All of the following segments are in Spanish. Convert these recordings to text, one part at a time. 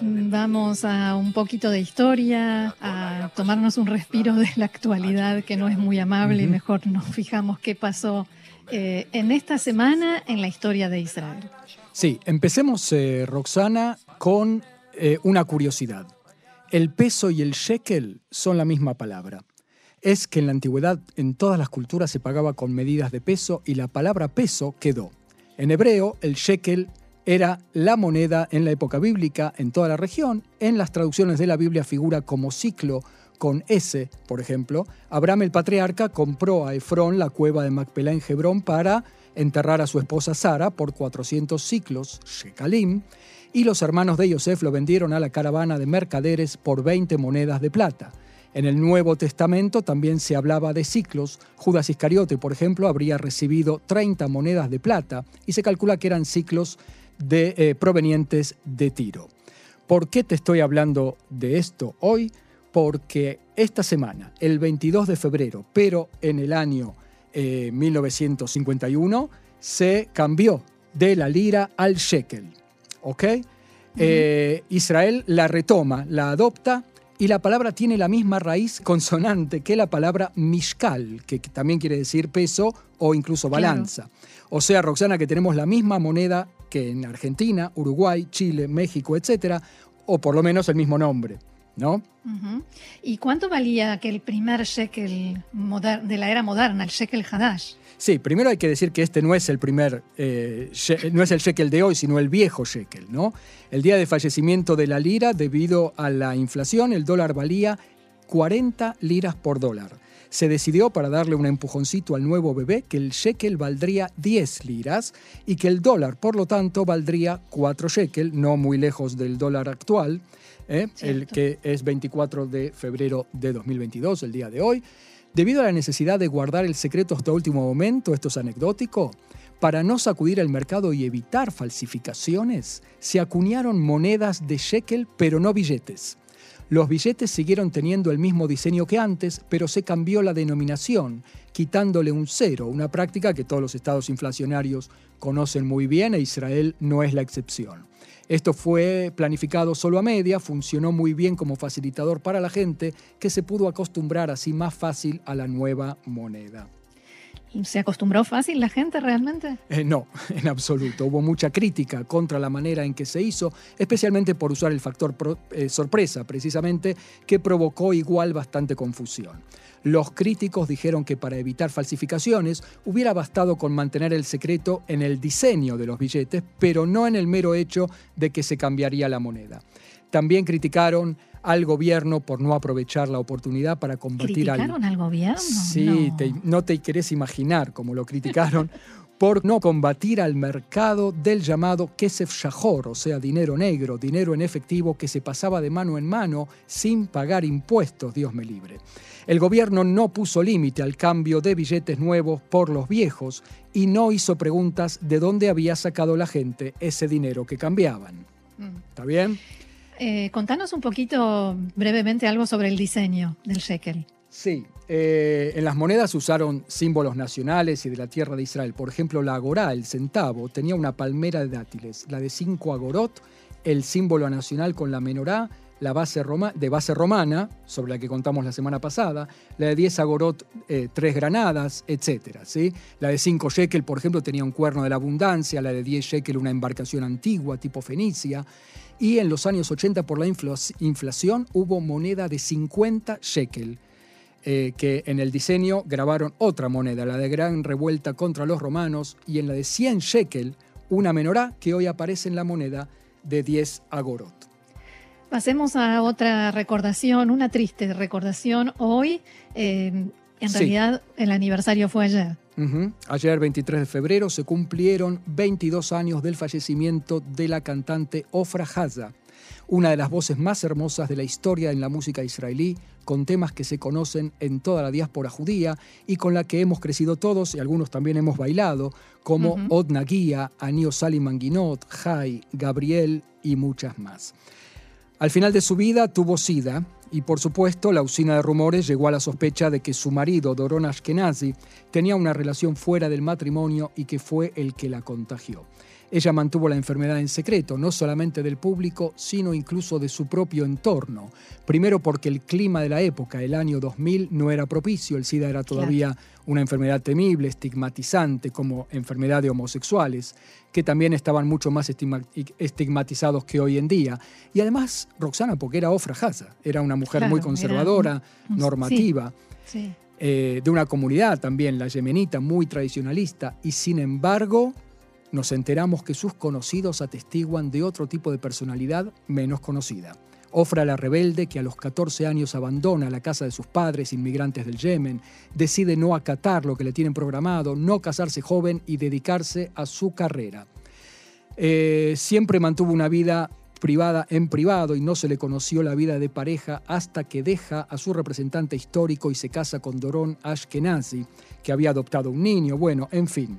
Vamos a un poquito de historia, a tomarnos un respiro de la actualidad que no es muy amable y mejor nos fijamos qué pasó eh, en esta semana en la historia de Israel. Sí, empecemos, eh, Roxana, con eh, una curiosidad. El peso y el shekel son la misma palabra. Es que en la antigüedad en todas las culturas se pagaba con medidas de peso y la palabra peso quedó. En hebreo, el shekel era la moneda en la época bíblica en toda la región. En las traducciones de la Biblia figura como ciclo con S, por ejemplo. Abraham el patriarca compró a Efrón la cueva de Macpelá en Hebrón para enterrar a su esposa Sara por 400 ciclos, shekalim, y los hermanos de Yosef lo vendieron a la caravana de mercaderes por 20 monedas de plata. En el Nuevo Testamento también se hablaba de ciclos. Judas Iscariote, por ejemplo, habría recibido 30 monedas de plata y se calcula que eran ciclos de, eh, provenientes de Tiro. ¿Por qué te estoy hablando de esto hoy? Porque esta semana, el 22 de febrero, pero en el año 1951, eh, se cambió de la lira al shekel. ¿Ok? Eh, Israel la retoma, la adopta y la palabra tiene la misma raíz consonante que la palabra mishkal, que también quiere decir peso o incluso balanza. O sea, Roxana, que tenemos la misma moneda que en Argentina, Uruguay, Chile, México, etcétera, o por lo menos el mismo nombre. ¿No? ¿Y cuánto valía aquel primer shekel de la era moderna, el shekel Hadash? Sí, primero hay que decir que este no es el primer, eh, no es el shekel de hoy, sino el viejo shekel, ¿no? El día de fallecimiento de la lira, debido a la inflación, el dólar valía 40 liras por dólar. Se decidió, para darle un empujoncito al nuevo bebé, que el shekel valdría 10 liras y que el dólar, por lo tanto, valdría 4 shekel, no muy lejos del dólar actual, ¿eh? el que es 24 de febrero de 2022, el día de hoy. Debido a la necesidad de guardar el secreto hasta último momento, esto es anecdótico, para no sacudir el mercado y evitar falsificaciones, se acuñaron monedas de shekel pero no billetes. Los billetes siguieron teniendo el mismo diseño que antes, pero se cambió la denominación, quitándole un cero, una práctica que todos los estados inflacionarios conocen muy bien e Israel no es la excepción. Esto fue planificado solo a media, funcionó muy bien como facilitador para la gente que se pudo acostumbrar así más fácil a la nueva moneda. ¿Se acostumbró fácil la gente realmente? Eh, no, en absoluto. Hubo mucha crítica contra la manera en que se hizo, especialmente por usar el factor eh, sorpresa, precisamente, que provocó igual bastante confusión. Los críticos dijeron que para evitar falsificaciones hubiera bastado con mantener el secreto en el diseño de los billetes, pero no en el mero hecho de que se cambiaría la moneda. También criticaron al gobierno por no aprovechar la oportunidad para combatir al... al gobierno? Sí, no. Te, no te querés imaginar cómo lo criticaron. por no combatir al mercado del llamado Kesef Shahor, o sea, dinero negro, dinero en efectivo que se pasaba de mano en mano sin pagar impuestos, Dios me libre. El gobierno no puso límite al cambio de billetes nuevos por los viejos y no hizo preguntas de dónde había sacado la gente ese dinero que cambiaban. Mm. ¿Está bien? Eh, contanos un poquito brevemente algo sobre el diseño del shekel. Sí, eh, en las monedas usaron símbolos nacionales y de la tierra de Israel. Por ejemplo, la agorá, el centavo, tenía una palmera de dátiles. La de cinco agorot, el símbolo nacional con la menorá, la base de base romana, sobre la que contamos la semana pasada, la de 10 agorot, eh, tres granadas, etc. ¿sí? La de 5 shekel, por ejemplo, tenía un cuerno de la abundancia, la de 10 shekel una embarcación antigua tipo Fenicia, y en los años 80 por la inflación hubo moneda de 50 shekel, eh, que en el diseño grabaron otra moneda, la de gran revuelta contra los romanos, y en la de 100 shekel una menorá que hoy aparece en la moneda de 10 agorot. Pasemos a otra recordación, una triste recordación hoy. Eh, en realidad el aniversario fue ayer. Ayer, 23 de febrero, se cumplieron 22 años del fallecimiento de la cantante Ofra Haza, una de las voces más hermosas de la historia en la música israelí, con temas que se conocen en toda la diáspora judía y con la que hemos crecido todos y algunos también hemos bailado, como Od Nagia, Anio Sali Manguinot, Jai, Gabriel y muchas más. Al final de su vida tuvo SIDA y por supuesto la usina de rumores llegó a la sospecha de que su marido, Doron Ashkenazi, tenía una relación fuera del matrimonio y que fue el que la contagió. Ella mantuvo la enfermedad en secreto, no solamente del público, sino incluso de su propio entorno. Primero porque el clima de la época, el año 2000, no era propicio, el SIDA era todavía una enfermedad temible, estigmatizante como enfermedad de homosexuales, que también estaban mucho más estigmatizados que hoy en día. Y además, Roxana, porque era Ofra Haza, era una mujer muy conservadora, normativa. Eh, de una comunidad también, la yemenita, muy tradicionalista, y sin embargo nos enteramos que sus conocidos atestiguan de otro tipo de personalidad menos conocida. Ofra la rebelde que a los 14 años abandona la casa de sus padres inmigrantes del Yemen, decide no acatar lo que le tienen programado, no casarse joven y dedicarse a su carrera. Eh, siempre mantuvo una vida privada en privado y no se le conoció la vida de pareja hasta que deja a su representante histórico y se casa con Doron Ashkenazi, que había adoptado un niño. Bueno, en fin.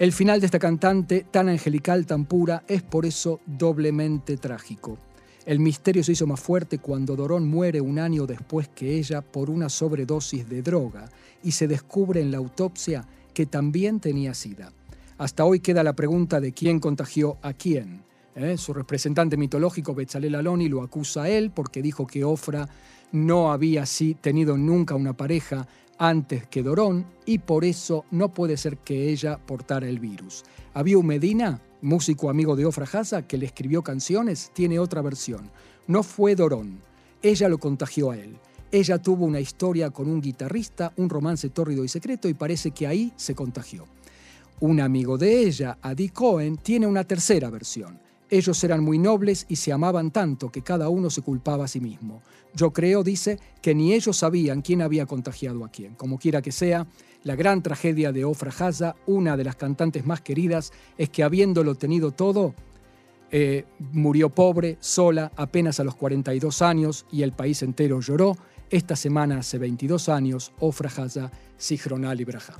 El final de esta cantante, tan angelical, tan pura, es por eso doblemente trágico. El misterio se hizo más fuerte cuando Dorón muere un año después que ella por una sobredosis de droga y se descubre en la autopsia que también tenía sida. Hasta hoy queda la pregunta de quién contagió a quién. ¿Eh? Su representante mitológico, Betzalel Aloni, lo acusa a él porque dijo que Ofra no había tenido nunca una pareja antes que Dorón y por eso no puede ser que ella portara el virus. Abiu Medina, músico amigo de Ofra Haza, que le escribió canciones, tiene otra versión. No fue Dorón, ella lo contagió a él. Ella tuvo una historia con un guitarrista, un romance tórrido y secreto y parece que ahí se contagió. Un amigo de ella, Adi Cohen, tiene una tercera versión. Ellos eran muy nobles y se amaban tanto que cada uno se culpaba a sí mismo. Yo creo, dice, que ni ellos sabían quién había contagiado a quién. Como quiera que sea, la gran tragedia de Ofra Haza, una de las cantantes más queridas, es que habiéndolo tenido todo, eh, murió pobre, sola, apenas a los 42 años y el país entero lloró. Esta semana, hace 22 años, Ofra Haza, Sihronal Braja.